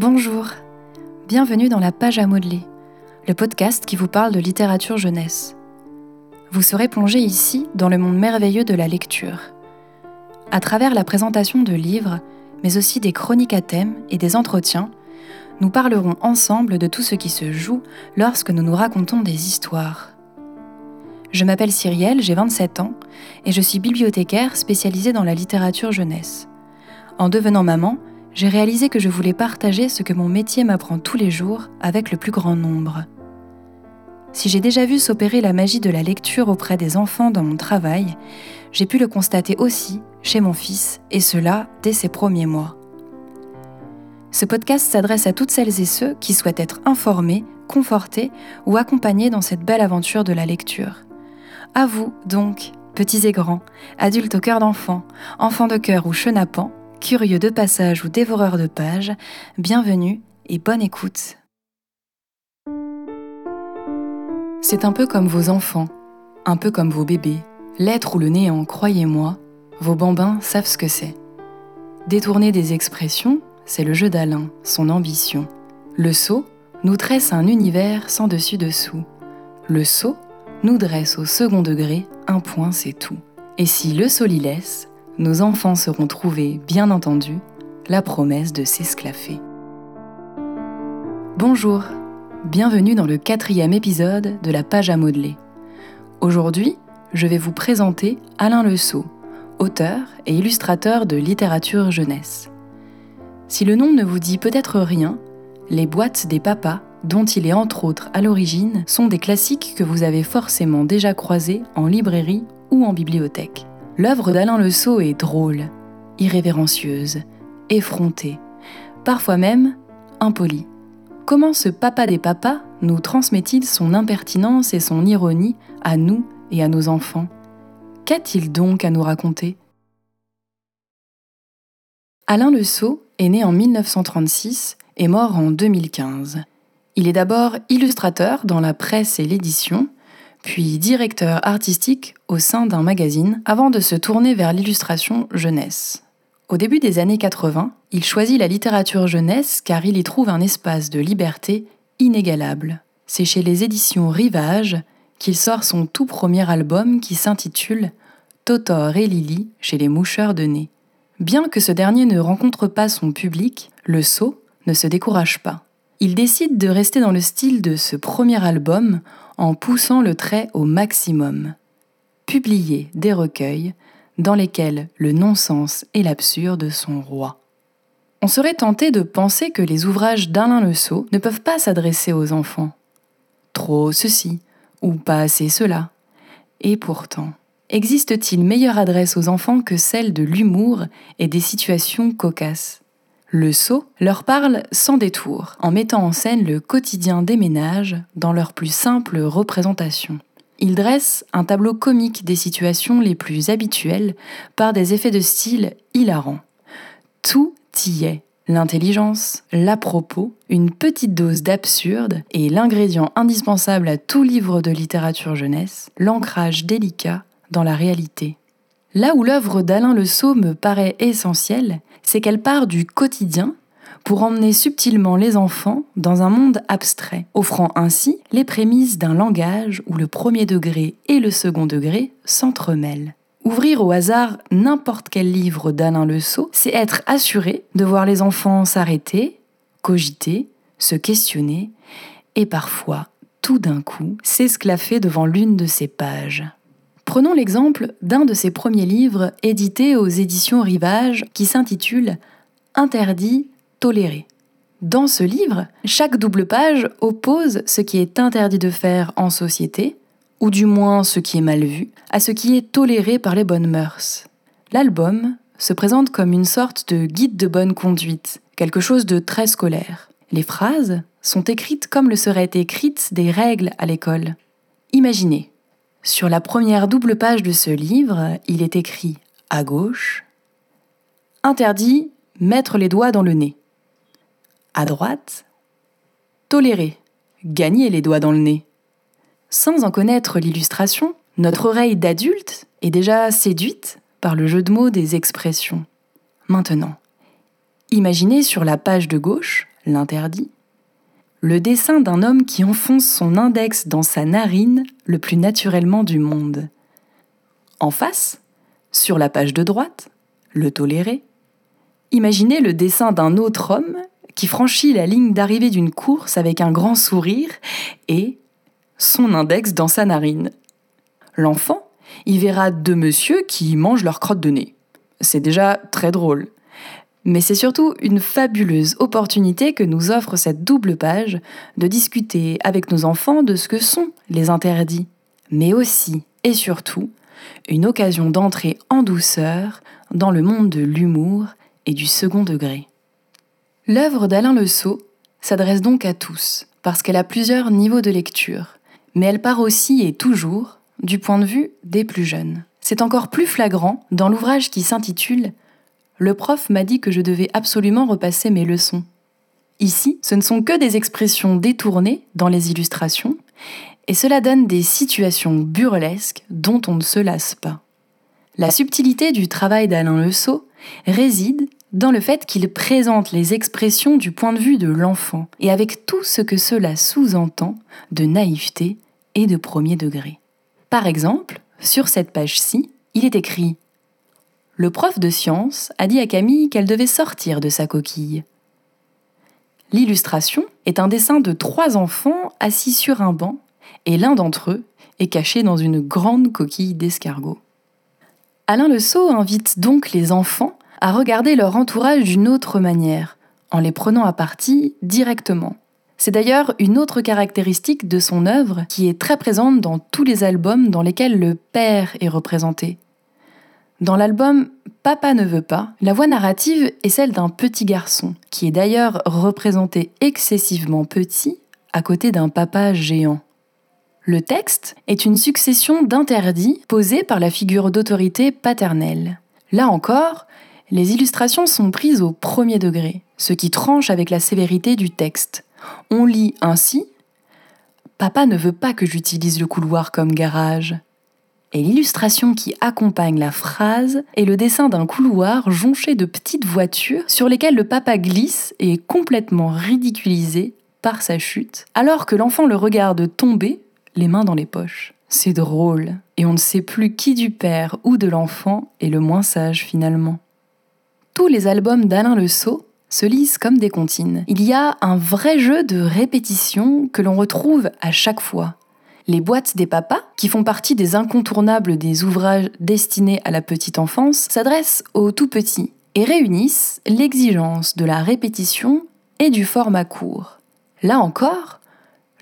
Bonjour, bienvenue dans la page à modeler, le podcast qui vous parle de littérature jeunesse. Vous serez plongé ici dans le monde merveilleux de la lecture. À travers la présentation de livres, mais aussi des chroniques à thème et des entretiens, nous parlerons ensemble de tout ce qui se joue lorsque nous nous racontons des histoires. Je m'appelle Cyrielle, j'ai 27 ans et je suis bibliothécaire spécialisée dans la littérature jeunesse. En devenant maman, j'ai réalisé que je voulais partager ce que mon métier m'apprend tous les jours avec le plus grand nombre. Si j'ai déjà vu s'opérer la magie de la lecture auprès des enfants dans mon travail, j'ai pu le constater aussi chez mon fils, et cela dès ses premiers mois. Ce podcast s'adresse à toutes celles et ceux qui souhaitent être informés, confortés ou accompagnés dans cette belle aventure de la lecture. À vous, donc, petits et grands, adultes au cœur d'enfant, enfants de cœur ou chenapans, curieux de passage ou dévoreurs de pages, bienvenue et bonne écoute. C'est un peu comme vos enfants, un peu comme vos bébés. L'être ou le néant, croyez-moi, vos bambins savent ce que c'est. Détourner des expressions, c'est le jeu d'Alain, son ambition. Le sot nous tresse un univers sans dessus-dessous. Le sot nous dresse au second degré un point, c'est tout. Et si le laisse, nos enfants seront trouvés, bien entendu, la promesse de s'esclaffer. Bonjour, bienvenue dans le quatrième épisode de la page à modeler. Aujourd'hui, je vais vous présenter Alain Le auteur et illustrateur de littérature jeunesse. Si le nom ne vous dit peut-être rien, les boîtes des papas, dont il est entre autres à l'origine, sont des classiques que vous avez forcément déjà croisés en librairie ou en bibliothèque. L'œuvre d'Alain Le Sceau est drôle, irrévérencieuse, effrontée, parfois même impolie. Comment ce papa des papas nous transmet-il son impertinence et son ironie à nous et à nos enfants? Qu'a-t-il donc à nous raconter? Alain Le Sceau est né en 1936 et mort en 2015. Il est d'abord illustrateur dans la presse et l'édition, puis directeur artistique au sein d'un magazine, avant de se tourner vers l'illustration jeunesse. Au début des années 80, il choisit la littérature jeunesse car il y trouve un espace de liberté inégalable. C'est chez les éditions Rivage qu'il sort son tout premier album qui s'intitule Totor et Lily chez les moucheurs de nez. Bien que ce dernier ne rencontre pas son public, le sot ne se décourage pas. Il décide de rester dans le style de ce premier album en poussant le trait au maximum. Publier des recueils dans lesquels le non-sens et l'absurde sont rois. On serait tenté de penser que les ouvrages d'Alain Le Sceau ne peuvent pas s'adresser aux enfants. Trop ceci, ou pas assez cela. Et pourtant, existe-t-il meilleure adresse aux enfants que celle de l'humour et des situations cocasses? Le sceau leur parle sans détour, en mettant en scène le quotidien des ménages dans leur plus simple représentation. Il dresse un tableau comique des situations les plus habituelles par des effets de style hilarants. Tout y est. L'intelligence, l'à-propos, une petite dose d'absurde et l'ingrédient indispensable à tout livre de littérature jeunesse, l'ancrage délicat dans la réalité. Là où l'œuvre d'Alain Le Sceau me paraît essentielle, c'est qu'elle part du quotidien pour emmener subtilement les enfants dans un monde abstrait, offrant ainsi les prémices d'un langage où le premier degré et le second degré s'entremêlent. Ouvrir au hasard n'importe quel livre d'Alain Le Sceau, c'est être assuré de voir les enfants s'arrêter, cogiter, se questionner et parfois, tout d'un coup, s'esclaffer devant l'une de ces pages. Prenons l'exemple d'un de ses premiers livres édités aux éditions Rivage qui s'intitule Interdit, toléré. Dans ce livre, chaque double page oppose ce qui est interdit de faire en société, ou du moins ce qui est mal vu, à ce qui est toléré par les bonnes mœurs. L'album se présente comme une sorte de guide de bonne conduite, quelque chose de très scolaire. Les phrases sont écrites comme le seraient écrites des règles à l'école. Imaginez, sur la première double page de ce livre, il est écrit à gauche Interdit mettre les doigts dans le nez. À droite Tolérer gagner les doigts dans le nez. Sans en connaître l'illustration, notre oreille d'adulte est déjà séduite par le jeu de mots des expressions. Maintenant, imaginez sur la page de gauche l'interdit. Le dessin d'un homme qui enfonce son index dans sa narine le plus naturellement du monde. En face, sur la page de droite, le toléré. Imaginez le dessin d'un autre homme qui franchit la ligne d'arrivée d'une course avec un grand sourire et son index dans sa narine. L'enfant y verra deux messieurs qui mangent leur crotte de nez. C'est déjà très drôle. Mais c'est surtout une fabuleuse opportunité que nous offre cette double page de discuter avec nos enfants de ce que sont les interdits, mais aussi et surtout une occasion d'entrer en douceur dans le monde de l'humour et du second degré. L'œuvre d'Alain Le Sceau s'adresse donc à tous, parce qu'elle a plusieurs niveaux de lecture, mais elle part aussi et toujours du point de vue des plus jeunes. C'est encore plus flagrant dans l'ouvrage qui s'intitule Le prof m'a dit que je devais absolument repasser mes leçons. Ici, ce ne sont que des expressions détournées dans les illustrations, et cela donne des situations burlesques dont on ne se lasse pas. La subtilité du travail d'Alain Le Sceau réside dans le fait qu'il présente les expressions du point de vue de l'enfant et avec tout ce que cela sous-entend de naïveté et de premier degré. Par exemple, sur cette page-ci, il est écrit Le prof de science a dit à Camille qu'elle devait sortir de sa coquille. L'illustration est un dessin de trois enfants assis sur un banc et l'un d'entre eux est caché dans une grande coquille d'escargot. Alain Le Sceau invite donc les enfants à regarder leur entourage d'une autre manière, en les prenant à partie directement. C'est d'ailleurs une autre caractéristique de son œuvre qui est très présente dans tous les albums dans lesquels le père est représenté. Dans l'album Papa ne veut pas, la voix narrative est celle d'un petit garçon, qui est d'ailleurs représenté excessivement petit à côté d'un papa géant. Le texte est une succession d'interdits posés par la figure d'autorité paternelle. Là encore, les illustrations sont prises au premier degré, ce qui tranche avec la sévérité du texte. On lit ainsi Papa ne veut pas que j'utilise le couloir comme garage. Et l'illustration qui accompagne la phrase est le dessin d'un couloir jonché de petites voitures sur lesquelles le papa glisse et est complètement ridiculisé par sa chute, alors que l'enfant le regarde tomber les mains dans les poches. C'est drôle, et on ne sait plus qui du père ou de l'enfant est le moins sage finalement. Tous les albums d'Alain Le Sceau se lisent comme des comptines. Il y a un vrai jeu de répétition que l'on retrouve à chaque fois. Les boîtes des papas, qui font partie des incontournables des ouvrages destinés à la petite enfance, s'adressent aux tout petits et réunissent l'exigence de la répétition et du format court. Là encore,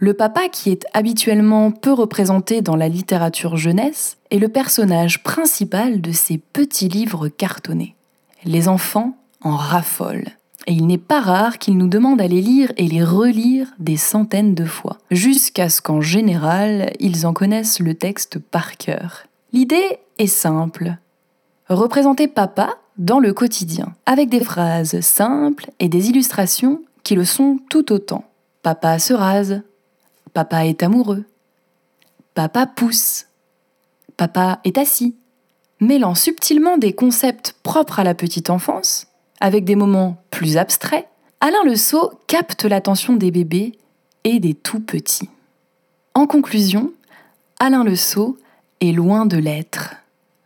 le papa, qui est habituellement peu représenté dans la littérature jeunesse, est le personnage principal de ces petits livres cartonnés. Les enfants en raffolent. Et il n'est pas rare qu'ils nous demandent à les lire et les relire des centaines de fois, jusqu'à ce qu'en général, ils en connaissent le texte par cœur. L'idée est simple. Représenter papa dans le quotidien, avec des phrases simples et des illustrations qui le sont tout autant. Papa se rase, Papa est amoureux. Papa pousse. Papa est assis. Mêlant subtilement des concepts propres à la petite enfance, avec des moments plus abstraits, Alain Le Sceau capte l'attention des bébés et des tout petits. En conclusion, Alain Le Sceau est loin de l'être.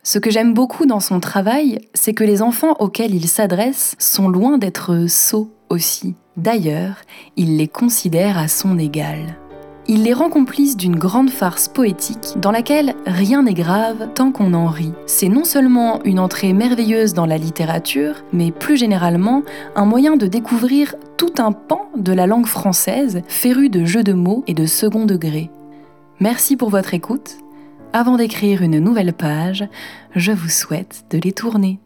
Ce que j'aime beaucoup dans son travail, c'est que les enfants auxquels il s'adresse sont loin d'être sots aussi. D'ailleurs, il les considère à son égal il les rend complices d'une grande farce poétique dans laquelle rien n'est grave tant qu'on en rit. C'est non seulement une entrée merveilleuse dans la littérature, mais plus généralement un moyen de découvrir tout un pan de la langue française, féru de jeux de mots et de second degré. Merci pour votre écoute. Avant d'écrire une nouvelle page, je vous souhaite de les tourner.